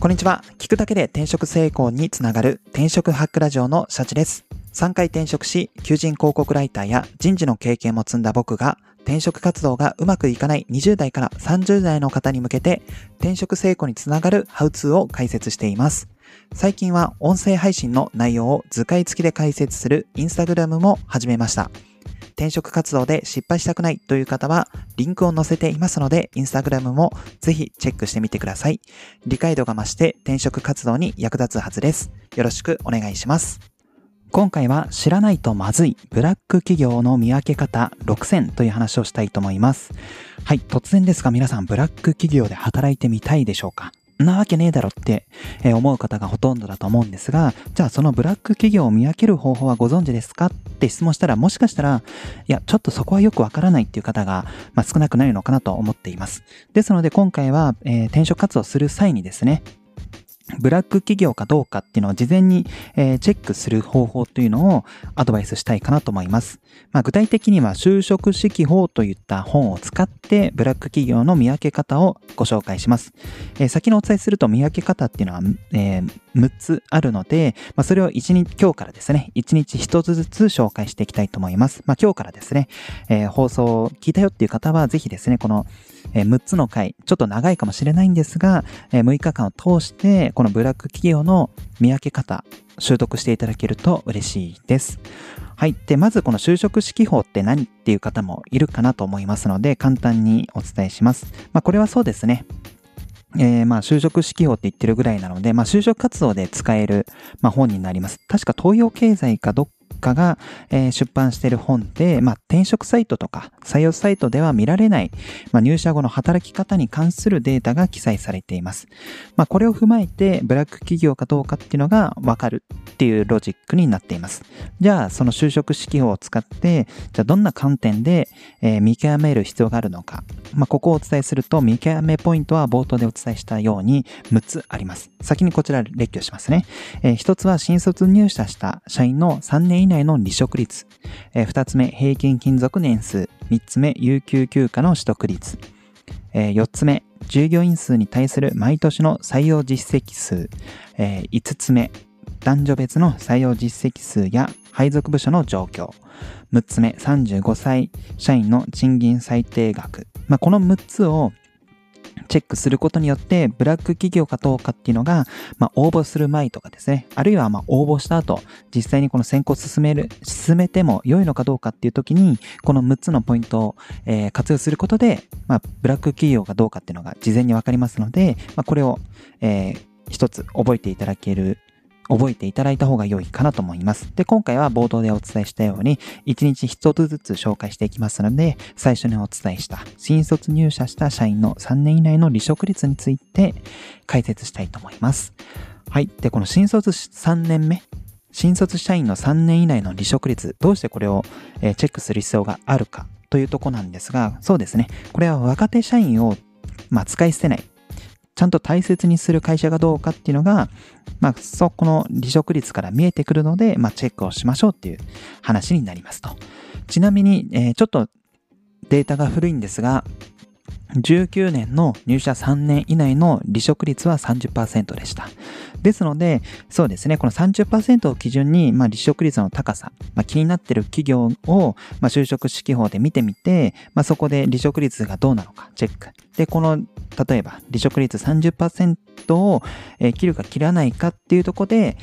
こんにちは。聞くだけで転職成功につながる転職ハックラジオのシャチです。3回転職し、求人広告ライターや人事の経験も積んだ僕が、転職活動がうまくいかない20代から30代の方に向けて、転職成功につながるハウツーを解説しています。最近は音声配信の内容を図解付きで解説するインスタグラムも始めました。転職活動で失敗したくないという方は、リンクを載せていますので、インスタグラムもぜひチェックしてみてください。理解度が増して転職活動に役立つはずです。よろしくお願いします。今回は知らないとまずいブラック企業の見分け方6000という話をしたいと思います。はい、突然ですが皆さんブラック企業で働いてみたいでしょうか？なわけねえだろって思う方がほとんどだと思うんですが、じゃあそのブラック企業を見分ける方法はご存知ですかって質問したら、もしかしたら、いや、ちょっとそこはよくわからないっていう方が、まあ、少なくないのかなと思っています。ですので今回は、えー、転職活動する際にですね、ブラック企業かどうかっていうのを事前に、え、チェックする方法というのをアドバイスしたいかなと思います。まあ、具体的には就職指揮法といった本を使ってブラック企業の見分け方をご紹介します。え、先にお伝えすると見分け方っていうのは、えー、6つあるので、まあ、それを1日、今日からですね、1日1つずつ紹介していきたいと思います。まあ、今日からですね、えー、放送を聞いたよっていう方はぜひですね、このえ6つの回、ちょっと長いかもしれないんですが、え6日間を通して、このブラック企業の見分け方、習得していただけると嬉しいです。はい。で、まずこの就職指揮法って何っていう方もいるかなと思いますので、簡単にお伝えします。まあ、これはそうですね。えー、まあ、就職指揮法って言ってるぐらいなので、まあ、就職活動で使える、まあ、本になります。確か東洋経済かどっ家が、えー、出版している本で、まあ、転職サイトとか採用サイトでは見られない、まあ、入社後の働き方に関するデータが記載されています。まあ、これを踏まえて、ブラック企業かどうかっていうのがわかるっていうロジックになっています。じゃあ、その就職指揮法を使って、じゃあどんな観点で、えー、見極める必要があるのか。まあ、ここをお伝えすると、見極めポイントは冒頭でお伝えしたように6つあります。先にこちら列挙しますね。えー、1つは新卒入社した社員の3年以内の離職率。え、2つ目、平均勤続年数。3つ目、有給休暇の取得率。え、4つ目、従業員数に対する毎年の採用実績数。え、5つ目、男女別の採用実績数や配属部署の状況。6つ目、35歳社員の賃金最低額。まあ、この6つをチェックすることによって、ブラック企業かどうかっていうのが、まあ、応募する前とかですね、あるいはまあ応募した後、実際にこの選考進める、進めても良いのかどうかっていう時に、この6つのポイントを、えー、活用することで、まあ、ブラック企業かどうかっていうのが事前にわかりますので、まあ、これを、えー、一つ覚えていただける覚えていただいた方が良いかなと思います。で、今回は冒頭でお伝えしたように、1日1つずつ紹介していきますので、最初にお伝えした新卒入社した社員の3年以内の離職率について解説したいと思います。はい。で、この新卒3年目、新卒社員の3年以内の離職率、どうしてこれをチェックする必要があるかというとこなんですが、そうですね。これは若手社員を、まあ、使い捨てない。ちゃんと大切にする会社がどうかっていうのが、まあ、そこの離職率から見えてくるので、まあ、チェックをしましょうっていう話になりますと。ちなみに、えー、ちょっとデータが古いんですが、19年の入社3年以内の離職率は30%でした。ですので、そうですね、この30%を基準に、まあ、離職率の高さ、まあ、気になっている企業を、まあ、就職指揮法で見てみて、まあ、そこで離職率がどうなのかチェック。で、この、例えば離職率30%を、えー、切るか切らないかっていうところで、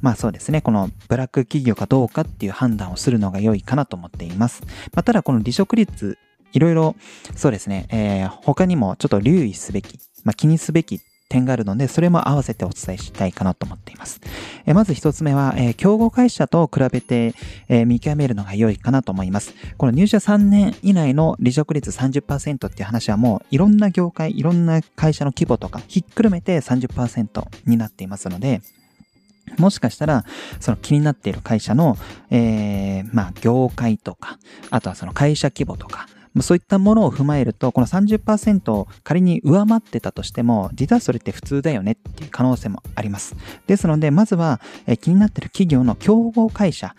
まあそうですね、このブラック企業かどうかっていう判断をするのが良いかなと思っています。まあ、ただこの離職率いろいろ、そうですね、えー、他にもちょっと留意すべき、まあ、気にすべき点があるので、それも合わせてお伝えしたいかなと思っています。えまず一つ目は、えー、競合会社と比べて、えー、見極めるのが良いかなと思います。この入社3年以内の離職率30%っていう話はもういろんな業界、いろんな会社の規模とかひっくるめて30%になっていますので、もしかしたら、その気になっている会社の、えー、まあ、業界とか、あとはその会社規模とか、そういったものを踏まえると、この30%を仮に上回ってたとしても、実はそれって普通だよねっていう可能性もあります。ですので、まずは、え気になってる企業の競合会社、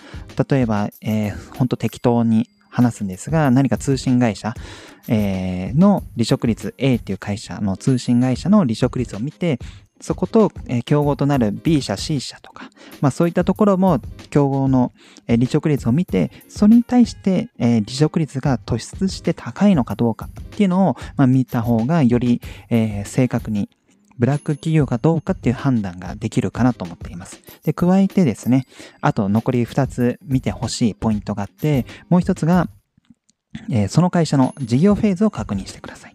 例えば、えー、ほんと適当に話すんですが、何か通信会社、えー、の離職率 A っていう会社の通信会社の離職率を見て、そこと、えー、競合となる B 社、C 社とか、まあそういったところも競合の、えー、離職率を見て、それに対して、えー、離職率が突出して高いのかどうかっていうのを、まあ、見た方がより、え、正確にブラック企業かどうかっていう判断ができるかなと思っています。で、加えてですね、あと残り2つ見てほしいポイントがあって、もう1つが、え、その会社の事業フェーズを確認してください。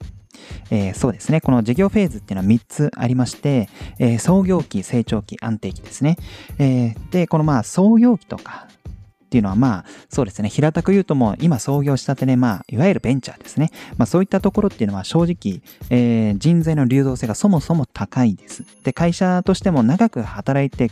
えー、そうですね。この事業フェーズっていうのは3つありまして、えー、創業期、成長期、安定期ですね。えー、で、このまあ創業期とかっていうのはまあそうですね。平たく言うともう今創業したてでまあいわゆるベンチャーですね。まあそういったところっていうのは正直、えー、人材の流動性がそもそも高いです。で、会社としても長く働いて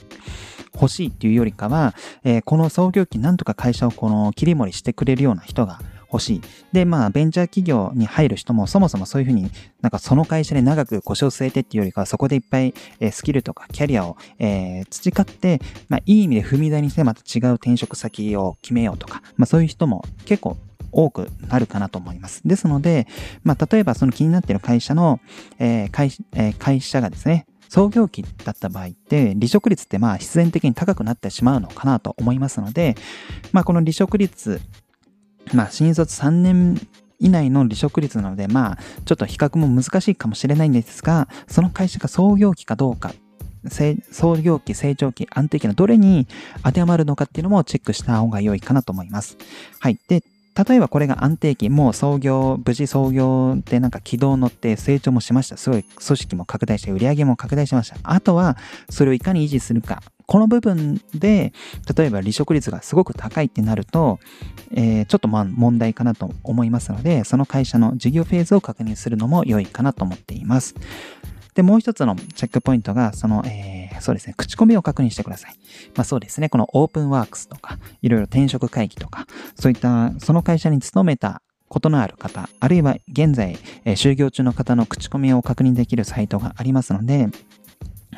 欲しいっていうよりかは、えー、この創業期なんとか会社をこの切り盛りしてくれるような人が欲しい。で、まあ、ベンチャー企業に入る人もそもそもそういうふうになんかその会社で長く腰を据えてっていうよりかは、そこでいっぱい、えスキルとかキャリアを、えー、培って、まあ、いい意味で踏み台にしてまた違う転職先を決めようとか、まあ、そういう人も結構多くなるかなと思います。ですので、まあ、例えばその気になっている会社の、えー会えー、会社がですね、創業期だった場合って、離職率ってまあ必然的に高くなってしまうのかなと思いますので、まあこの離職率まあ、新卒3年以内の離職率なので、まあ、ちょっと比較も難しいかもしれないんですが、その会社が創業期かどうか、創業期、成長期、安定期のどれに当てはまるのかっていうのもチェックした方が良いかなと思います。はい。で、例えばこれが安定期、もう創業、無事創業でなんか軌道乗って成長もしました。すごい組織も拡大して、売り上げも拡大しました。あとは、それをいかに維持するか。この部分で、例えば離職率がすごく高いってなると、えー、ちょっとまあ問題かなと思いますので、その会社の事業フェーズを確認するのも良いかなと思っています。で、もう一つのチェックポイントが、その、えー、そうですね、口コミを確認してください。まあそうですね、このオープンワークスとか、いろいろ転職会議とか、そういったその会社に勤めたことのある方、あるいは現在、えー、就業中の方の口コミを確認できるサイトがありますので、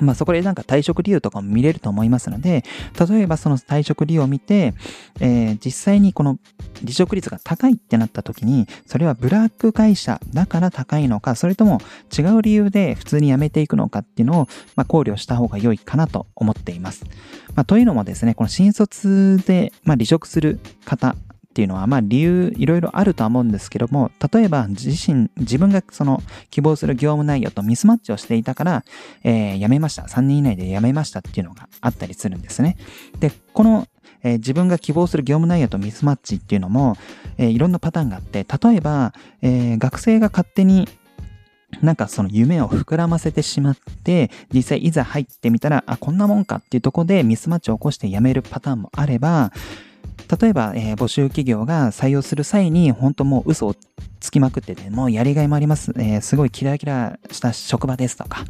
まあそこでなんか退職理由とかも見れると思いますので、例えばその退職理由を見て、えー、実際にこの離職率が高いってなった時に、それはブラック会社だから高いのか、それとも違う理由で普通に辞めていくのかっていうのを、まあ、考慮した方が良いかなと思っています。まあ、というのもですね、この新卒で、まあ、離職する方っていうのは、まあ理由いろいろあるとは思うんですけども、例えば自身、自分がその希望する業務内容とミスマッチをしていたから、えー、辞めました。3年以内で辞めましたっていうのがあったりするんですね。で、このえー、自分が希望する業務内容とミスマッチっていうのも、えー、いろんなパターンがあって、例えば、えー、学生が勝手になんかその夢を膨らませてしまって、実際いざ入ってみたら、あ、こんなもんかっていうとこでミスマッチを起こして辞めるパターンもあれば、例えば、えー、募集企業が採用する際に、本当もう嘘をつきまくってて、もうやりがいもあります。えー、すごいキラキラした職場ですとか。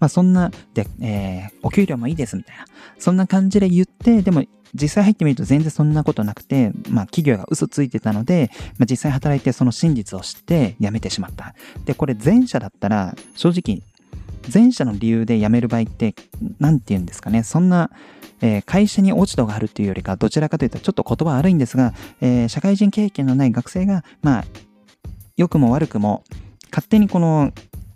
まあそんな、で、えー、お給料もいいですみたいな。そんな感じで言って、でも実際入ってみると全然そんなことなくて、まあ企業が嘘ついてたので、まあ実際働いてその真実を知って辞めてしまった。で、これ前者だったら正直前者の理由で辞める場合って、なんて言うんですかね、そんな、えー、会社に落ち度があるっていうよりか、どちらかというとちょっと言葉悪いんですが、えー、社会人経験のない学生が、まあ、良くも悪くも、勝手にこの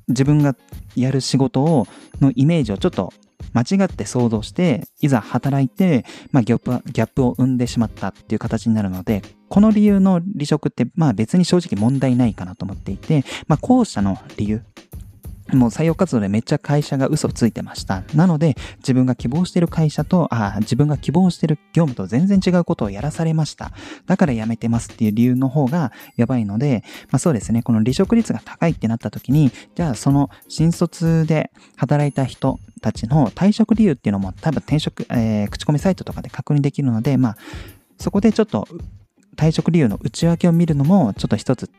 自分がやる仕事を、のイメージをちょっと間違って想像して、いざ働いて、まあギャップ、ギャップを生んでしまったっていう形になるので、この理由の離職って、まあ別に正直問題ないかなと思っていて、まあ後者の理由、もう採用活動でめっちゃ会社が嘘ついてました。なので、自分が希望してる会社と、あ自分が希望してる業務と全然違うことをやらされました。だから辞めてますっていう理由の方がやばいので、まあそうですね、この離職率が高いってなった時に、じゃあその新卒で働いた人たちの退職理由っていうのも多分転職、えー、口コミサイトとかで確認できるので、まあそこでちょっと退職理由の内訳を見るのもちょっと一つ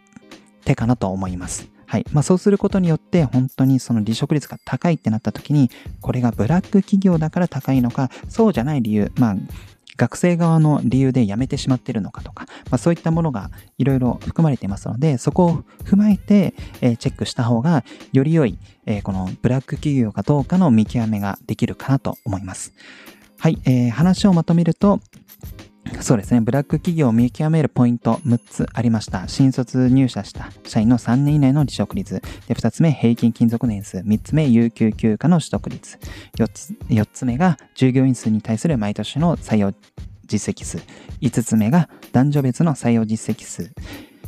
手かなと思います。はい。まあそうすることによって本当にその離職率が高いってなった時に、これがブラック企業だから高いのか、そうじゃない理由、まあ学生側の理由で辞めてしまってるのかとか、まあ、そういったものがいろいろ含まれていますので、そこを踏まえて、え、チェックした方がより良い、え、このブラック企業かどうかの見極めができるかなと思います。はい、えー、話をまとめると、そうですね。ブラック企業を見極めるポイント6つありました。新卒入社した社員の3年以内の離職率。で、2つ目、平均勤続年数。3つ目、有給休暇の取得率。4つ ,4 つ目が、従業員数に対する毎年の採用実績数。5つ目が、男女別の採用実績数。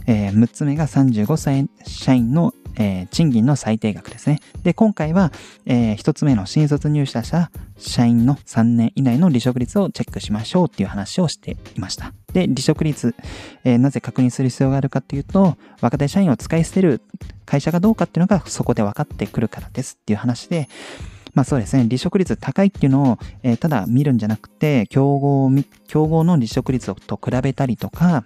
えー、6つ目が35歳社員のえー、賃金の最低額ですね。で、今回は、えー、一つ目の新卒入社者、社員の3年以内の離職率をチェックしましょうっていう話をしていました。で、離職率、えー、なぜ確認する必要があるかっていうと、若手社員を使い捨てる会社がどうかっていうのがそこで分かってくるからですっていう話で、まあそうですね、離職率高いっていうのを、えー、ただ見るんじゃなくて、競合、競合の離職率と比べたりとか、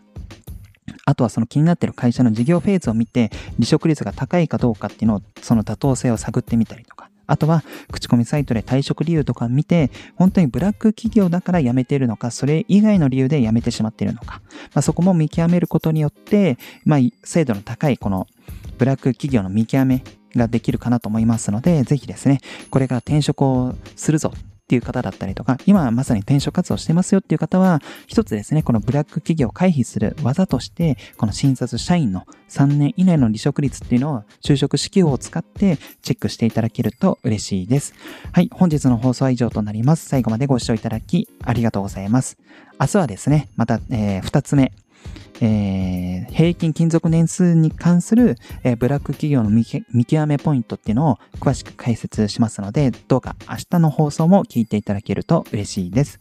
あとはその気になってる会社の事業フェーズを見て、離職率が高いかどうかっていうのを、その妥当性を探ってみたりとか、あとは、口コミサイトで退職理由とか見て、本当にブラック企業だから辞めてるのか、それ以外の理由で辞めてしまっているのか、まあ、そこも見極めることによって、まあ、精度の高いこのブラック企業の見極めができるかなと思いますので、ぜひですね、これから転職をするぞっていう方だったりとか、今まさに転職活動してますよっていう方は、一つですね、このブラック企業を回避する技として、この新卒社員の3年以内の離職率っていうのを就職指揮を使ってチェックしていただけると嬉しいです。はい、本日の放送は以上となります。最後までご視聴いただきありがとうございます。明日はですね、また、えー、2つ目、えー、平均勤続年数に関する、えー、ブラック企業の見極めポイントっていうのを詳しく解説しますので、どうか明日の放送も聞いていただけると嬉しいです。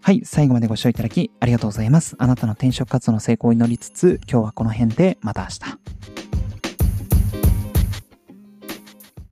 はい、最後までご視聴いただきありがとうございます。あなたの転職活動の成功を祈りつつ、今日はこの辺でまた明日。